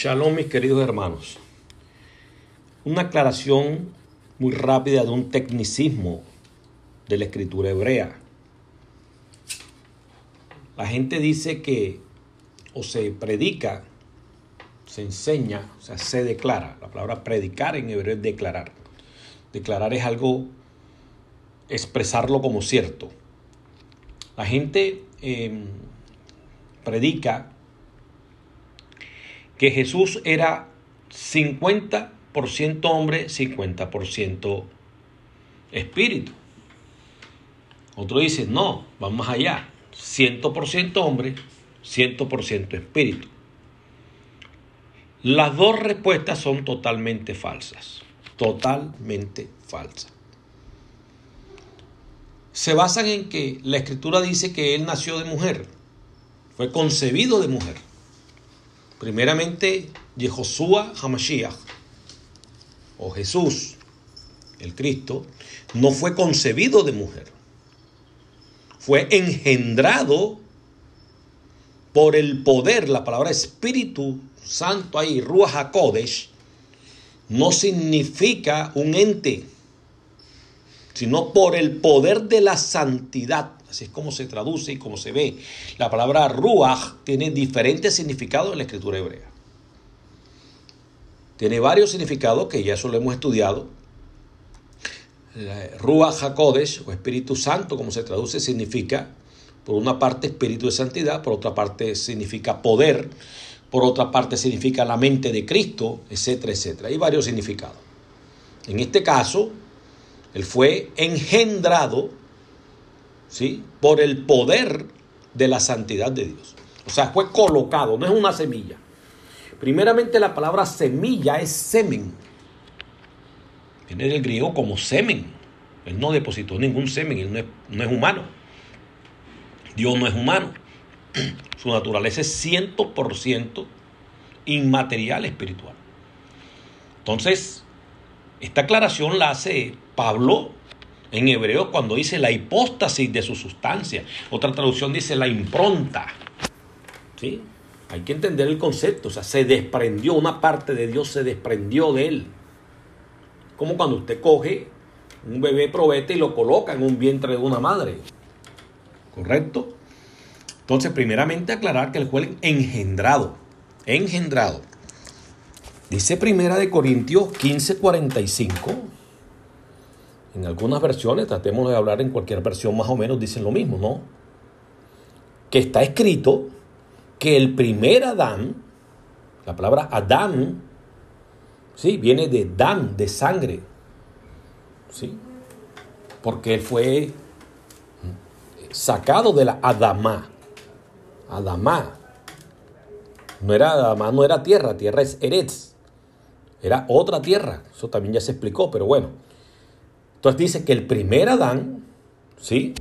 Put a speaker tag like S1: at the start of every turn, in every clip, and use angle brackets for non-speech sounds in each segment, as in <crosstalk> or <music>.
S1: Shalom mis queridos hermanos. Una aclaración muy rápida de un tecnicismo de la escritura hebrea. La gente dice que o se predica, se enseña, o sea, se declara. La palabra predicar en hebreo es declarar. Declarar es algo, expresarlo como cierto. La gente em, predica que Jesús era 50% hombre, 50% espíritu. Otro dice, no, vamos allá, 100% hombre, 100% espíritu. Las dos respuestas son totalmente falsas, totalmente falsas. Se basan en que la escritura dice que él nació de mujer, fue concebido de mujer. Primeramente, Yehoshua Hamashiach, o Jesús, el Cristo, no fue concebido de mujer. Fue engendrado por el poder, la palabra Espíritu Santo ahí, Ruach HaKodesh, no significa un ente, sino por el poder de la santidad. Así es como se traduce y como se ve. La palabra Ruach tiene diferentes significados en la escritura hebrea. Tiene varios significados que ya eso lo hemos estudiado. Ruach HaKodesh o Espíritu Santo, como se traduce, significa, por una parte, Espíritu de Santidad, por otra parte, significa poder, por otra parte, significa la mente de Cristo, etcétera, etcétera. Hay varios significados. En este caso, él fue engendrado ¿sí? por el poder de la santidad de Dios. O sea, fue colocado, no es una semilla. Primeramente la palabra semilla es semen. Viene del griego como semen. Él no depositó ningún semen, él no es, no es humano. Dios no es humano. <clears throat> Su naturaleza es 100% inmaterial espiritual. Entonces, esta aclaración la hace Pablo en hebreo cuando dice la hipóstasis de su sustancia. Otra traducción dice la impronta. ¿Sí? Hay que entender el concepto. O sea, se desprendió, una parte de Dios se desprendió de él. Como cuando usted coge un bebé probete y lo coloca en un vientre de una madre. ¿Correcto? Entonces, primeramente aclarar que el fue engendrado. Engendrado. Dice Primera de Corintios 15:45 en algunas versiones, tratemos de hablar en cualquier versión más o menos, dicen lo mismo, ¿no? Que está escrito que el primer Adán, la palabra Adán, ¿sí? Viene de Dan, de sangre, ¿sí? Porque él fue sacado de la Adamá. Adamá. No era Adamá, no era tierra, tierra es Eretz. Era otra tierra. Eso también ya se explicó, pero bueno. Entonces dice que el primer Adán, ¿sí?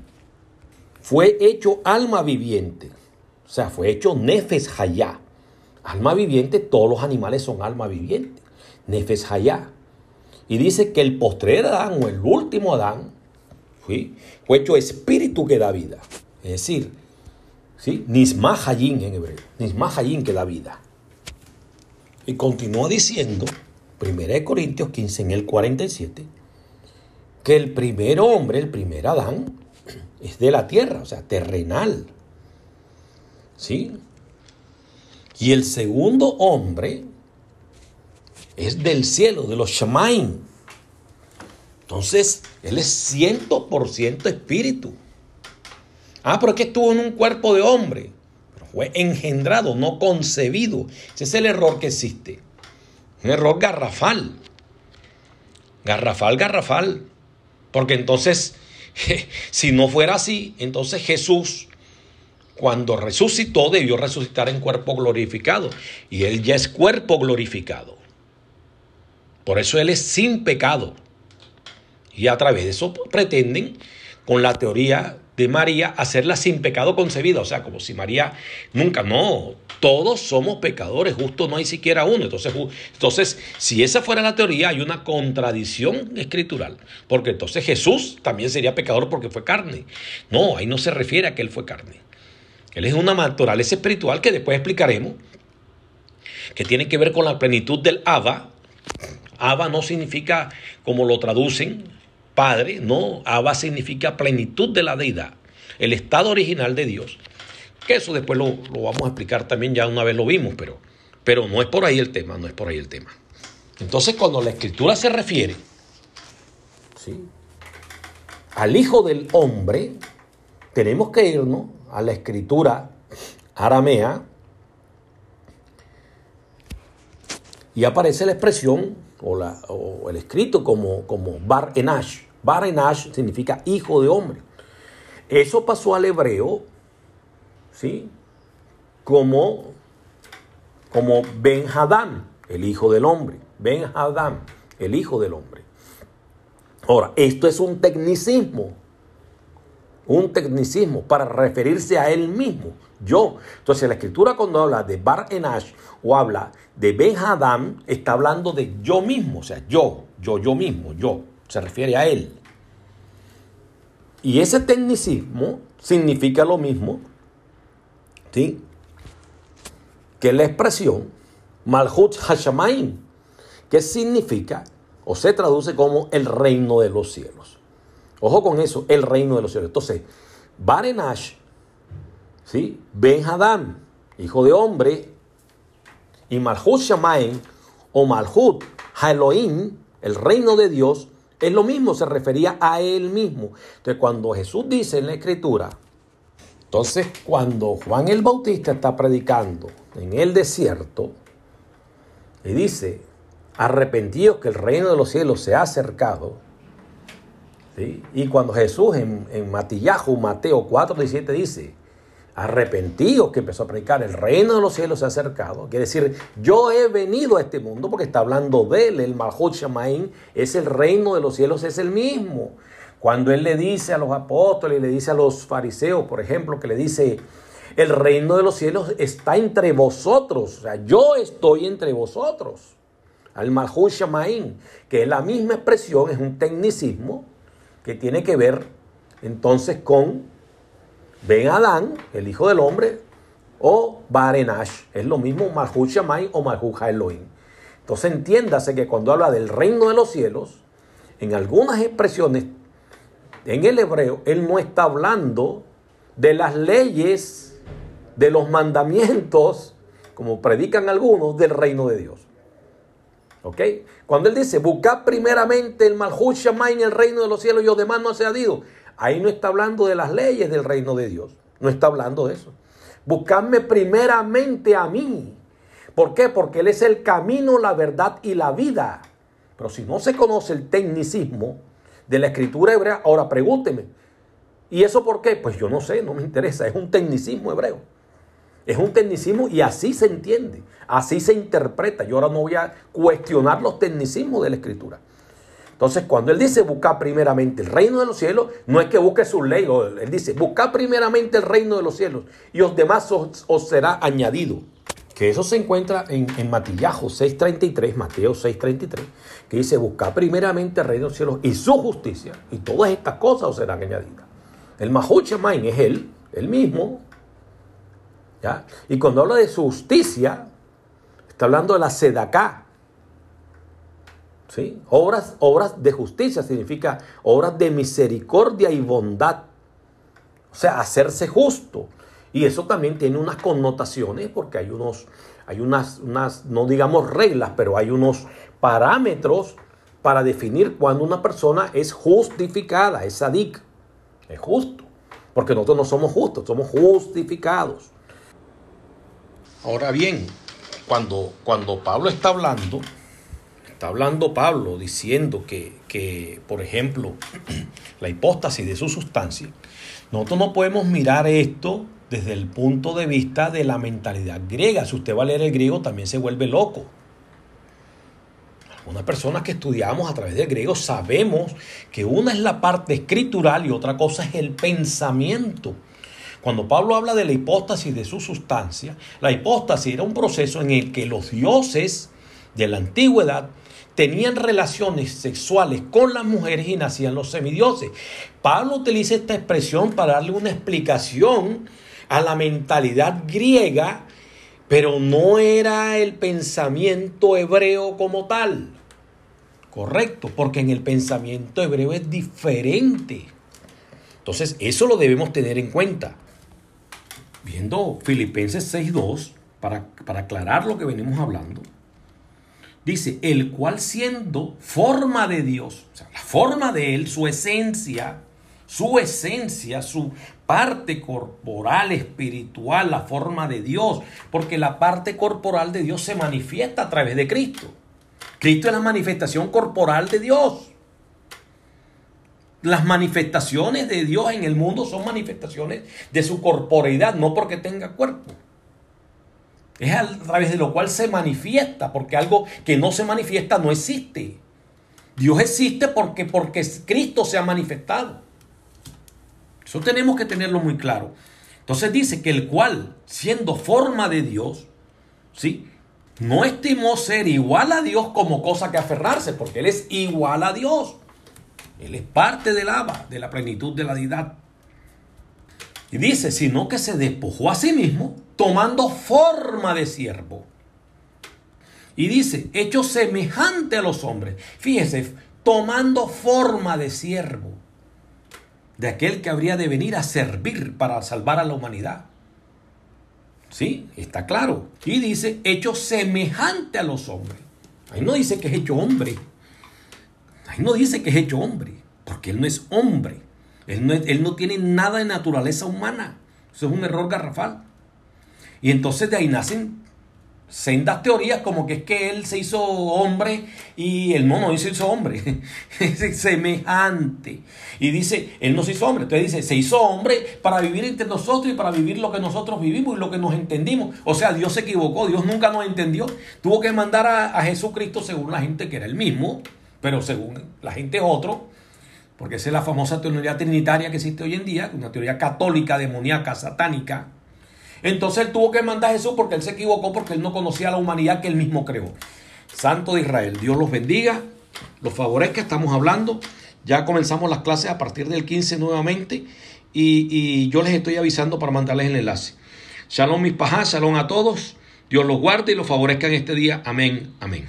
S1: Fue hecho alma viviente. O sea, fue hecho Nefes Hayá. Alma viviente, todos los animales son alma viviente. Nefes Hayá. Y dice que el postrer Adán o el último Adán ¿sí? fue hecho espíritu que da vida. Es decir, ¿sí? Nisma Hayin en hebreo. Nisma Hayin que da vida. Y continúa diciendo, 1 Corintios 15 en el 47, que el primer hombre, el primer Adán, es de la tierra, o sea, terrenal. ¿Sí? Y el segundo hombre es del cielo, de los Shamaim. Entonces, él es 100% espíritu. Ah, pero es que estuvo en un cuerpo de hombre. Pero fue engendrado, no concebido. Ese es el error que existe. Un error garrafal. Garrafal, garrafal. Porque entonces, <laughs> si no fuera así, entonces Jesús, cuando resucitó, debió resucitar en cuerpo glorificado. Y Él ya es cuerpo glorificado. Por eso Él es sin pecado. Y a través de eso pretenden, con la teoría de María, hacerla sin pecado concebida. O sea, como si María nunca, no, todos somos pecadores, justo no hay siquiera uno. Entonces, entonces, si esa fuera la teoría, hay una contradicción escritural. Porque entonces Jesús también sería pecador porque fue carne. No, ahí no se refiere a que él fue carne. Él es una naturaleza espiritual que después explicaremos. que tiene que ver con la plenitud del Abba. Abba no significa como lo traducen, Padre, no, Abba significa plenitud de la deidad, el estado original de Dios. Que eso después lo, lo, vamos a explicar también, ya una vez lo vimos, pero, pero no es por ahí el tema, no es por ahí el tema. Entonces cuando la escritura se refiere ¿sí? al Hijo del Hombre, tenemos que irnos a la escritura aramea y aparece la expresión o, o el escrito como, como Bar Enash. Bar Enash significa hijo de hombre. Eso pasó al hebreo, ¿sí? Como, como Ben Hadán, el hijo del hombre. Ben Hadán, el hijo del hombre. Ahora, esto es un tecnicismo. Un tecnicismo para referirse a él mismo. Yo. Entonces, la escritura cuando habla de Bar Enash o habla de Ben Hadam, está hablando de yo mismo. O sea, yo, yo, yo mismo, yo. Se refiere a él. Y ese tecnicismo significa lo mismo, ¿sí? Que la expresión Malhut Hashamaim, que significa o se traduce como el reino de los cielos. Ojo con eso, el reino de los cielos. Entonces, Barenash, ¿sí? Ben Hadam, hijo de hombre, y Malhut Shamaim, o Malhut Elohim, el reino de Dios, es lo mismo, se refería a él mismo. Entonces, cuando Jesús dice en la Escritura, entonces cuando Juan el Bautista está predicando en el desierto, y dice, arrepentidos que el reino de los cielos se ha acercado. Y cuando Jesús en, en Matillahu, Mateo 4, 17 dice, arrepentidos que empezó a predicar, el reino de los cielos se ha acercado. Quiere decir, yo he venido a este mundo porque está hablando de él, el Malhut Shamaim, es el reino de los cielos, es el mismo. Cuando él le dice a los apóstoles, le dice a los fariseos, por ejemplo, que le dice, el reino de los cielos está entre vosotros, o sea, yo estoy entre vosotros al Malhut Shamaim, que es la misma expresión, es un tecnicismo que tiene que ver entonces con Ben Adán, el hijo del hombre, o Barenash, es lo mismo Malhut Shamaim o Malhut Elohim. Entonces entiéndase que cuando habla del reino de los cielos, en algunas expresiones en el hebreo, él no está hablando de las leyes, de los mandamientos, como predican algunos, del reino de Dios. ¿Ok? Cuando él dice, buscad primeramente el Malhut en el reino de los cielos y los demás no se ha ido. Ahí no está hablando de las leyes del reino de Dios. No está hablando de eso. Buscadme primeramente a mí. ¿Por qué? Porque Él es el camino, la verdad y la vida. Pero si no se conoce el tecnicismo de la escritura hebrea, ahora pregúnteme. ¿Y eso por qué? Pues yo no sé, no me interesa. Es un tecnicismo hebreo. Es un tecnicismo y así se entiende, así se interpreta. Yo ahora no voy a cuestionar los tecnicismos de la escritura. Entonces, cuando él dice buscar primeramente el reino de los cielos, no es que busque su ley. Él dice buscar primeramente el reino de los cielos y los demás os, será añadido. Que eso se encuentra en, en Matillajo 6.33, Mateo 6.33, que dice buscar primeramente el reino de los cielos y su justicia y todas estas cosas os serán añadidas. El Mahuchamain es él, él mismo, y cuando habla de su justicia, está hablando de la sedacá. ¿Sí? Obras, obras de justicia significa obras de misericordia y bondad. O sea, hacerse justo. Y eso también tiene unas connotaciones porque hay unos, hay unas, unas, no digamos reglas, pero hay unos parámetros para definir cuando una persona es justificada, es sadik, es justo. Porque nosotros no somos justos, somos justificados. Ahora bien, cuando, cuando Pablo está hablando, está hablando Pablo diciendo que, que, por ejemplo, <clears throat> la hipóstasis de su sustancia, nosotros no podemos mirar esto desde el punto de vista de la mentalidad griega. Si usted va a leer el griego, también se vuelve loco. Algunas personas que estudiamos a través del griego sabemos que una es la parte escritural y otra cosa es el pensamiento. Cuando Pablo habla de la hipóstasis de su sustancia, la hipóstasis era un proceso en el que los dioses de la antigüedad tenían relaciones sexuales con las mujeres y nacían los semidioses. Pablo utiliza esta expresión para darle una explicación a la mentalidad griega pero no era el pensamiento hebreo como tal. Correcto, porque en el pensamiento hebreo es diferente. Entonces, eso lo debemos tener en cuenta. Viendo Filipenses 6.2, para, para aclarar lo que venimos hablando, dice, el cual siendo forma de Dios, o sea, la forma de Él, su esencia, su esencia, su parte corporal, espiritual, la forma de Dios, porque la parte corporal de Dios se manifiesta a través de Cristo. Cristo es la manifestación corporal de Dios. Las manifestaciones de Dios en el mundo son manifestaciones de su corporeidad, no porque tenga cuerpo. Es a través de lo cual se manifiesta, porque algo que no se manifiesta no existe. Dios existe porque, porque Cristo se ha manifestado. Eso tenemos que tenerlo muy claro. Entonces dice que el cual, siendo forma de Dios, ¿sí? no estimó ser igual a Dios como cosa que aferrarse, porque Él es igual a Dios. Él es parte del Abba, de la plenitud de la deidad. Y dice, sino que se despojó a sí mismo, tomando forma de siervo. Y dice, hecho semejante a los hombres. Fíjese, tomando forma de siervo. De aquel que habría de venir a servir para salvar a la humanidad. Sí, está claro. Y dice, hecho semejante a los hombres. Ahí no dice que es hecho hombre. Ahí no dice que es hecho hombre, porque él no es hombre. Él no, él no tiene nada de naturaleza humana. Eso es un error garrafal. Y entonces de ahí nacen sendas teorías como que es que él se hizo hombre y el no, no se hizo hombre, <laughs> es semejante. Y dice, él no se hizo hombre, entonces dice, se hizo hombre para vivir entre nosotros y para vivir lo que nosotros vivimos y lo que nos entendimos. O sea, Dios se equivocó, Dios nunca nos entendió. Tuvo que mandar a, a Jesucristo según la gente que era el mismo, pero según la gente otro. Porque esa es la famosa teoría trinitaria que existe hoy en día, una teoría católica, demoníaca, satánica, entonces él tuvo que mandar a Jesús porque él se equivocó, porque él no conocía la humanidad que él mismo creó. Santo de Israel, Dios los bendiga, los favorezca, estamos hablando. Ya comenzamos las clases a partir del 15 nuevamente y, y yo les estoy avisando para mandarles el enlace. Shalom mis pajas, shalom a todos. Dios los guarde y los favorezca en este día. Amén, amén.